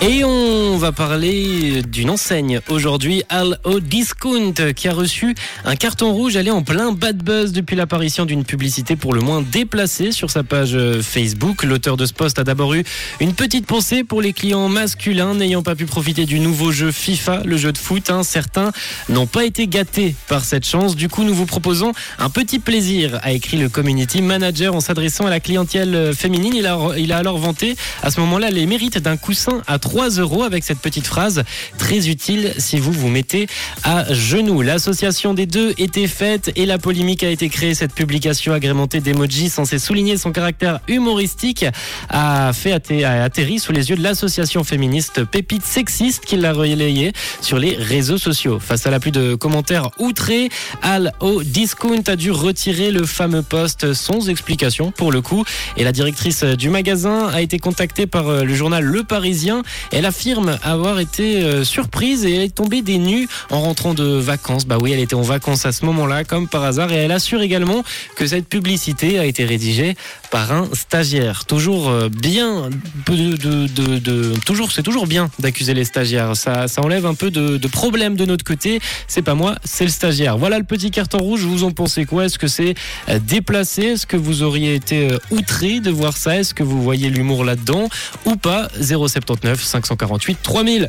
Et on va parler d'une enseigne aujourd'hui, Al O Discount, qui a reçu un carton rouge. Elle est en plein bad buzz depuis l'apparition d'une publicité pour le moins déplacée sur sa page euh, Facebook. L'auteur de ce post a d'abord eu une petite pensée pour les clients masculins n'ayant pas pu profiter du nouveau jeu FIFA, le jeu de foot. hein. Certains n'ont pas été gâtés par cette chance. Du coup, nous vous proposons un petit plaisir, a écrit le community manager en s'adressant à la clientèle euh, féminine. Il a, il a alors vanté à ce moment-là les mérites d'un coussin à 3 euros avec cette petite phrase très utile si vous vous mettez à genoux. L'association des deux était faite et la polémique a été créée. Cette publication agrémentée d'emojis censée souligner son caractère humoristique a fait atter- atterri sous les yeux de l'association féministe Pépite Sexiste qui l'a relayé sur les réseaux sociaux. Face à la pluie de commentaires outrés, Al O Discount a dû retirer le fameux post sans explication pour le coup. Et la directrice du magasin a été contactée par euh, le journal Le Parisien. Elle affirme avoir été euh, surprise et est tombée des nues en rentrant de vacances. Bah oui, elle était en vacances à ce moment-là, comme par hasard. Et elle assure également que cette publicité a été rédigée par un stagiaire. Toujours euh, bien, de, de, de- toujours, c'est toujours bien d'accuser les stagiaires. Ça, ça enlève un peu de, problèmes de notre côté. C'est pas moi, c'est le stagiaire. Voilà le petit carton rouge. Vous en pensez quoi? Est-ce que c'est euh, déplacé? Est-ce que vous auriez été outré de voir ça? Est-ce que vous voyez l'humour là-dedans ou pas? 079 548 3000